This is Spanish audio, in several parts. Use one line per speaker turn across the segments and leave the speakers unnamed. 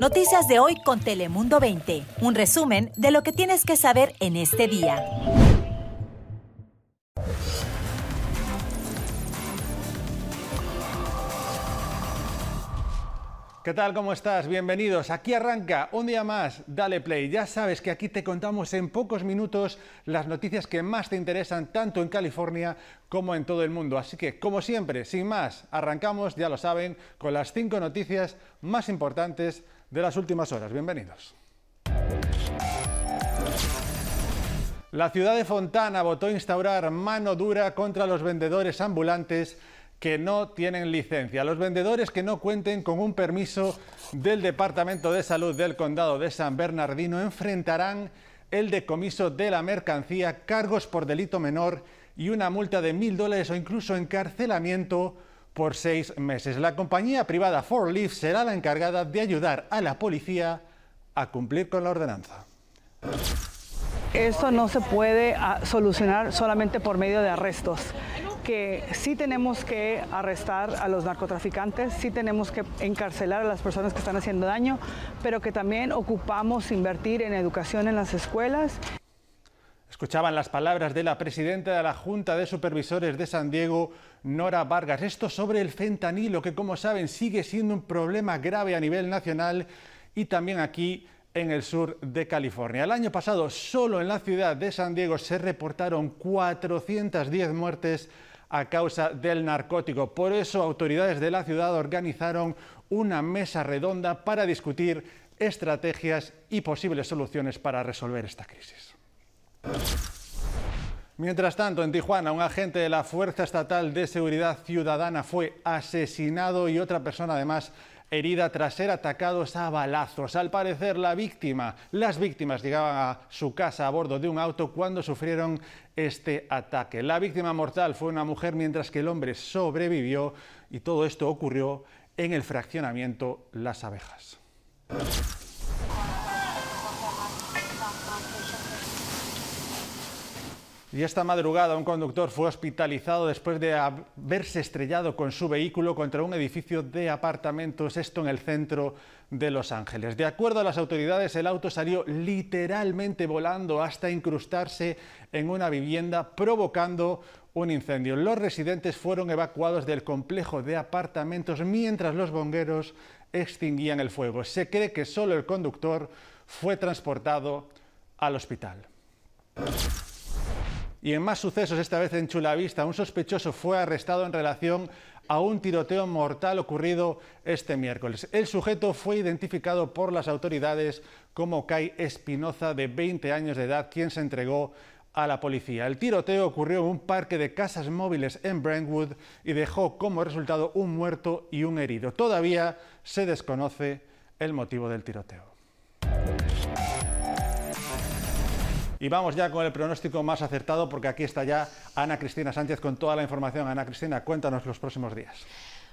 Noticias de hoy con Telemundo 20. Un resumen de lo que tienes que saber en este día.
¿Qué tal? ¿Cómo estás? Bienvenidos. Aquí arranca un día más. Dale play. Ya sabes que aquí te contamos en pocos minutos las noticias que más te interesan tanto en California como en todo el mundo. Así que, como siempre, sin más, arrancamos, ya lo saben, con las cinco noticias más importantes de las últimas horas. Bienvenidos. La ciudad de Fontana votó instaurar mano dura contra los vendedores ambulantes que no tienen licencia. Los vendedores que no cuenten con un permiso del Departamento de Salud del Condado de San Bernardino enfrentarán el decomiso de la mercancía, cargos por delito menor y una multa de mil dólares o incluso encarcelamiento por seis meses. La compañía privada Four Leaf será la encargada de ayudar a la policía a cumplir con la ordenanza.
Esto no se puede ah, solucionar solamente por medio de arrestos que sí tenemos que arrestar a los narcotraficantes, sí tenemos que encarcelar a las personas que están haciendo daño, pero que también ocupamos invertir en educación en las escuelas.
Escuchaban las palabras de la presidenta de la Junta de Supervisores de San Diego, Nora Vargas. Esto sobre el fentanilo, que como saben sigue siendo un problema grave a nivel nacional y también aquí en el sur de California. El año pasado, solo en la ciudad de San Diego se reportaron 410 muertes a causa del narcótico. Por eso autoridades de la ciudad organizaron una mesa redonda para discutir estrategias y posibles soluciones para resolver esta crisis. Mientras tanto, en Tijuana, un agente de la Fuerza Estatal de Seguridad Ciudadana fue asesinado y otra persona además herida tras ser atacados a balazos. Al parecer, la víctima, las víctimas llegaban a su casa a bordo de un auto cuando sufrieron este ataque. La víctima mortal fue una mujer mientras que el hombre sobrevivió y todo esto ocurrió en el fraccionamiento Las Abejas. Y esta madrugada un conductor fue hospitalizado después de haberse estrellado con su vehículo contra un edificio de apartamentos, esto en el centro de Los Ángeles. De acuerdo a las autoridades, el auto salió literalmente volando hasta incrustarse en una vivienda, provocando un incendio. Los residentes fueron evacuados del complejo de apartamentos mientras los bomberos extinguían el fuego. Se cree que solo el conductor fue transportado al hospital. Y en más sucesos, esta vez en Chulavista, un sospechoso fue arrestado en relación a un tiroteo mortal ocurrido este miércoles. El sujeto fue identificado por las autoridades como Kai Espinoza, de 20 años de edad, quien se entregó a la policía. El tiroteo ocurrió en un parque de casas móviles en Brentwood y dejó como resultado un muerto y un herido. Todavía se desconoce el motivo del tiroteo. Y vamos ya con el pronóstico más acertado porque aquí está ya Ana Cristina Sánchez con toda la información. Ana Cristina, cuéntanos los próximos días.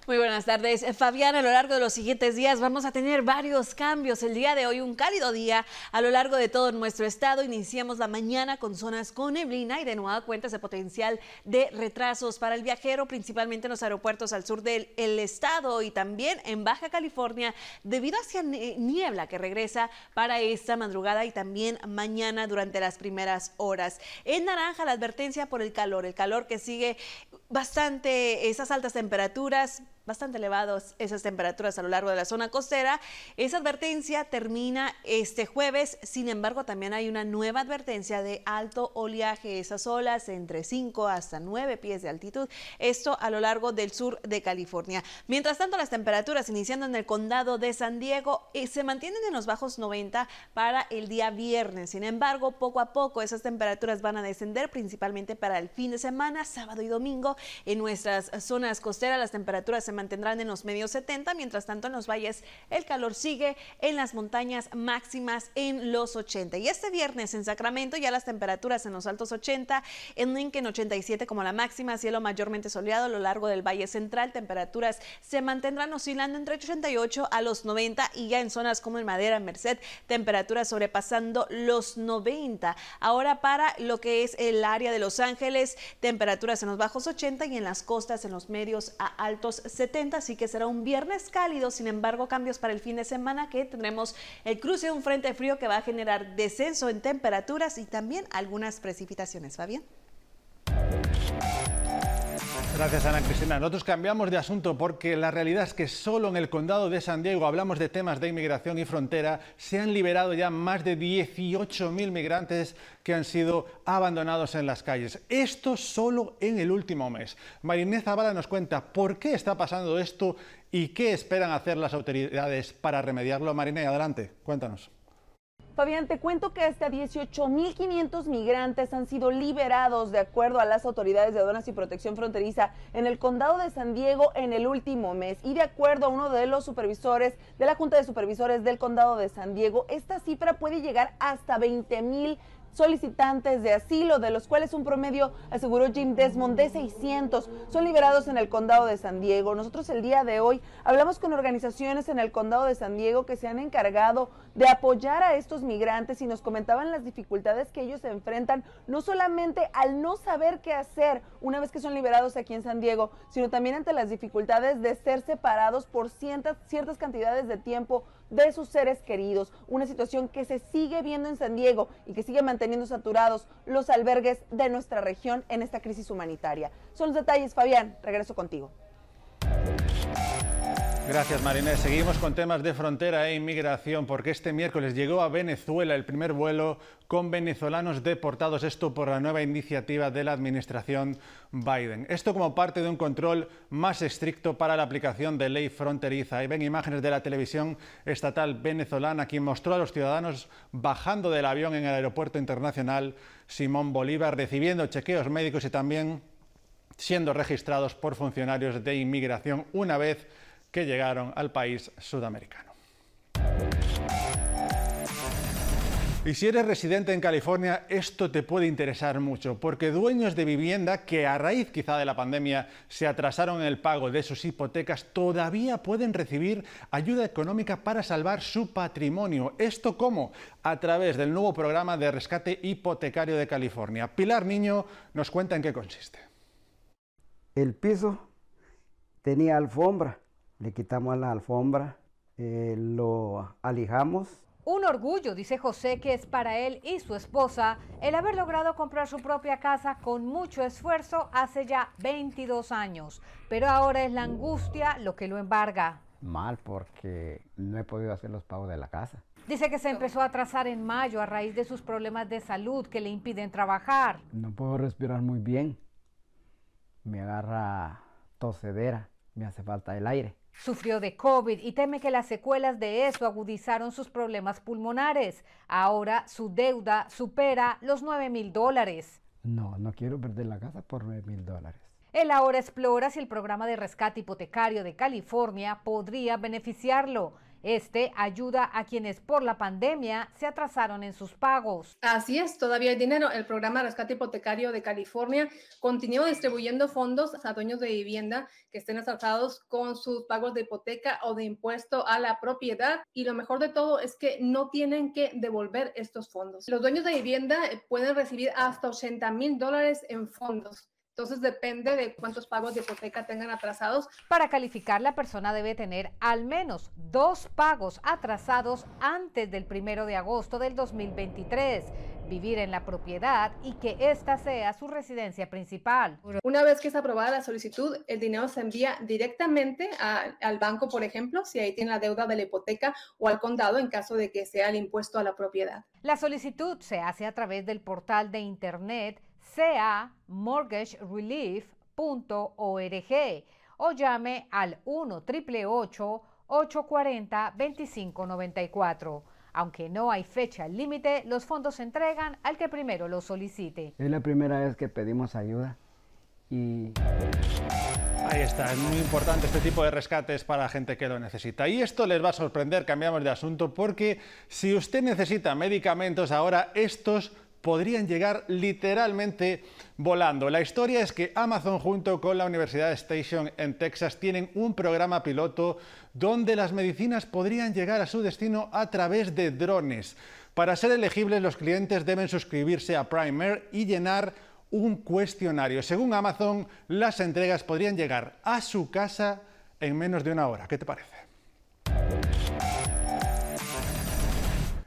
Muy buenas tardes. Fabián, a lo largo de los siguientes días vamos a tener varios cambios. El día de hoy, un cálido día a lo largo de todo nuestro estado. Iniciamos la mañana con zonas con neblina y de nueva cuenta ese potencial de retrasos para el viajero, principalmente en los aeropuertos al sur del estado y también en Baja California, debido a esa niebla que regresa para esta madrugada y también mañana durante las primeras horas. En naranja, la advertencia por el calor, el calor que sigue bastante, esas altas temperaturas bastante elevados esas temperaturas a lo largo de la zona costera. Esa advertencia termina este jueves, sin embargo también hay una nueva advertencia de alto oleaje, esas olas entre 5 hasta 9 pies de altitud, esto a lo largo del sur de California. Mientras tanto las temperaturas iniciando en el condado de San Diego eh, se mantienen en los bajos 90 para el día viernes, sin embargo poco a poco esas temperaturas van a descender principalmente para el fin de semana, sábado y domingo en nuestras zonas costeras. Las temperaturas se mantendrán en los medios 70, mientras tanto en los valles el calor sigue en las montañas máximas en los 80. Y este viernes en Sacramento ya las temperaturas en los altos 80, en Lincoln 87 como la máxima, cielo mayormente soleado a lo largo del Valle Central, temperaturas se mantendrán oscilando entre 88 a los 90 y ya en zonas como en Madera, Merced, temperaturas sobrepasando los 90. Ahora para lo que es el área de Los Ángeles, temperaturas en los bajos 80 y en las costas en los medios a altos 70 70, así que será un viernes cálido. Sin embargo, cambios para el fin de semana que tendremos el cruce de un frente frío que va a generar descenso en temperaturas y también algunas precipitaciones. ¿Va bien?
Gracias, Ana Cristina. Nosotros cambiamos de asunto porque la realidad es que solo en el condado de San Diego hablamos de temas de inmigración y frontera. Se han liberado ya más de 18.000 migrantes que han sido abandonados en las calles. Esto solo en el último mes. Marinés Zavala nos cuenta por qué está pasando esto y qué esperan hacer las autoridades para remediarlo. Mariné, adelante, cuéntanos.
Fabián, te cuento que hasta 18.500 migrantes han sido liberados de acuerdo a las autoridades de aduanas y protección fronteriza en el condado de San Diego en el último mes. Y de acuerdo a uno de los supervisores de la Junta de Supervisores del condado de San Diego, esta cifra puede llegar hasta 20.000 solicitantes de asilo, de los cuales un promedio, aseguró Jim Desmond, de 600 son liberados en el condado de San Diego. Nosotros el día de hoy hablamos con organizaciones en el condado de San Diego que se han encargado de apoyar a estos migrantes y nos comentaban las dificultades que ellos se enfrentan, no solamente al no saber qué hacer una vez que son liberados aquí en San Diego, sino también ante las dificultades de ser separados por ciertas, ciertas cantidades de tiempo de sus seres queridos, una situación que se sigue viendo en San Diego y que sigue manteniendo saturados los albergues de nuestra región en esta crisis humanitaria. Son los detalles, Fabián, regreso contigo.
Gracias, Marinés. Seguimos con temas de frontera e inmigración, porque este miércoles llegó a Venezuela el primer vuelo con venezolanos deportados, esto por la nueva iniciativa de la administración Biden. Esto como parte de un control más estricto para la aplicación de ley fronteriza. Ahí ven imágenes de la televisión estatal venezolana, quien mostró a los ciudadanos bajando del avión en el aeropuerto internacional Simón Bolívar, recibiendo chequeos médicos y también siendo registrados por funcionarios de inmigración una vez que llegaron al país sudamericano. Y si eres residente en California, esto te puede interesar mucho, porque dueños de vivienda que a raíz quizá de la pandemia se atrasaron en el pago de sus hipotecas, todavía pueden recibir ayuda económica para salvar su patrimonio. ¿Esto cómo? A través del nuevo programa de rescate hipotecario de California. Pilar Niño nos cuenta en qué consiste.
El piso tenía alfombra le quitamos la alfombra, eh, lo alijamos.
Un orgullo, dice José, que es para él y su esposa el haber logrado comprar su propia casa con mucho esfuerzo hace ya 22 años. Pero ahora es la angustia lo que lo embarga.
Mal porque no he podido hacer los pagos de la casa.
Dice que se empezó a atrasar en mayo a raíz de sus problemas de salud que le impiden trabajar.
No puedo respirar muy bien. Me agarra tosedera, me hace falta el aire.
Sufrió de COVID y teme que las secuelas de eso agudizaron sus problemas pulmonares. Ahora su deuda supera los 9 mil dólares.
No, no quiero perder la casa por 9 mil dólares.
Él ahora explora si el programa de rescate hipotecario de California podría beneficiarlo. Este ayuda a quienes por la pandemia se atrasaron en sus pagos.
Así es, todavía hay dinero. El programa de Rescate Hipotecario de California continúa distribuyendo fondos a dueños de vivienda que estén atrasados con sus pagos de hipoteca o de impuesto a la propiedad. Y lo mejor de todo es que no tienen que devolver estos fondos. Los dueños de vivienda pueden recibir hasta 80 mil dólares en fondos. Entonces depende de cuántos pagos de hipoteca tengan atrasados.
Para calificar, la persona debe tener al menos dos pagos atrasados antes del primero de agosto del 2023, vivir en la propiedad y que ésta sea su residencia principal.
Una vez que es aprobada la solicitud, el dinero se envía directamente al banco, por ejemplo, si ahí tiene la deuda de la hipoteca o al condado en caso de que sea el impuesto a la propiedad.
La solicitud se hace a través del portal de internet sea mortgagerelief.org o llame al 1 840 2594 Aunque no hay fecha límite, los fondos se entregan al que primero lo solicite.
Es la primera vez que pedimos ayuda y...
Ahí está, es muy importante este tipo de rescates para gente que lo necesita. Y esto les va a sorprender, cambiamos de asunto, porque si usted necesita medicamentos ahora, estos podrían llegar literalmente volando. La historia es que Amazon junto con la Universidad Station en Texas tienen un programa piloto donde las medicinas podrían llegar a su destino a través de drones. Para ser elegibles los clientes deben suscribirse a Primer y llenar un cuestionario. Según Amazon, las entregas podrían llegar a su casa en menos de una hora. ¿Qué te parece?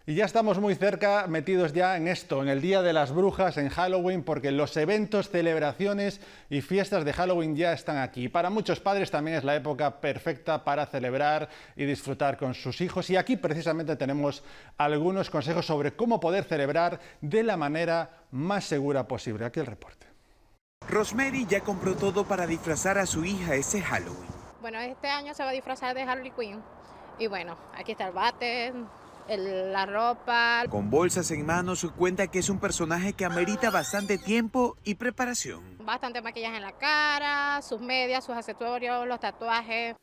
Y ya estamos muy cerca, metidos ya en esto, en el Día de las Brujas, en Halloween, porque los eventos, celebraciones y fiestas de Halloween ya están aquí. Para muchos padres también es la época perfecta para celebrar y disfrutar con sus hijos. Y aquí precisamente tenemos algunos consejos sobre cómo poder celebrar de la manera más segura posible. Aquí el reporte.
Rosemary ya compró todo para disfrazar a su hija ese Halloween.
Bueno, este año se va a disfrazar de Harley Quinn. Y bueno, aquí está el bate, la ropa.
Con bolsas en manos, cuenta que es un personaje que amerita bastante tiempo y preparación.
Bastante maquillaje en la cara, sus medias, sus accesorios, los tatuajes.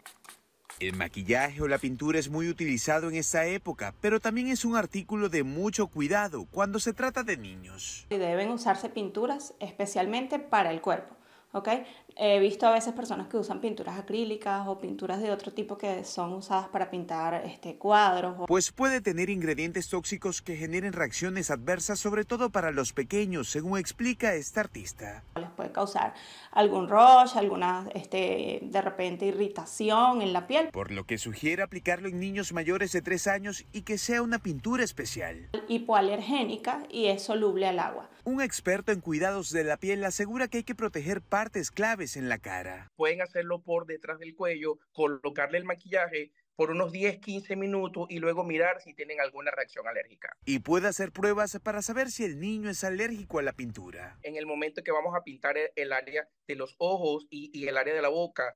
El maquillaje o la pintura es muy utilizado en esta época, pero también es un artículo de mucho cuidado cuando se trata de niños.
Deben usarse pinturas especialmente para el cuerpo. ¿okay? He visto a veces personas que usan pinturas acrílicas o pinturas de otro tipo que son usadas para pintar este, cuadros.
Pues puede tener ingredientes tóxicos que generen reacciones adversas, sobre todo para los pequeños, según explica esta artista.
Les puede causar algún rush, alguna, este, de repente, irritación en la piel.
Por lo que sugiere aplicarlo en niños mayores de 3 años y que sea una pintura especial.
Hipoalergénica y es soluble al agua.
Un experto en cuidados de la piel asegura que hay que proteger partes claves en la cara.
Pueden hacerlo por detrás del cuello, colocarle el maquillaje por unos 10, 15 minutos y luego mirar si tienen alguna reacción alérgica.
Y puede hacer pruebas para saber si el niño es alérgico a la pintura.
En el momento que vamos a pintar el área de los ojos y, el área de la boca,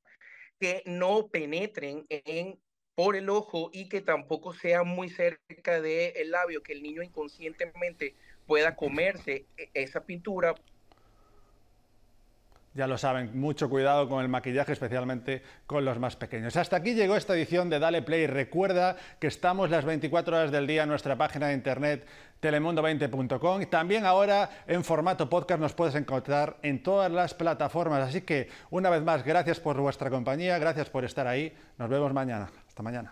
que no penetren en por el ojo y que tampoco sea muy cerca del labio, que el niño inconscientemente pueda comerse e, esa pintura
ya lo saben, mucho cuidado con el maquillaje, especialmente con los más pequeños. Hasta aquí llegó esta edición de Dale Play. Recuerda que estamos las 24 horas del día en nuestra página de internet telemundo20.com y también ahora en formato podcast nos puedes encontrar en todas las plataformas. Así que una vez más, gracias por vuestra compañía, gracias por estar ahí. Nos vemos mañana. Hasta mañana.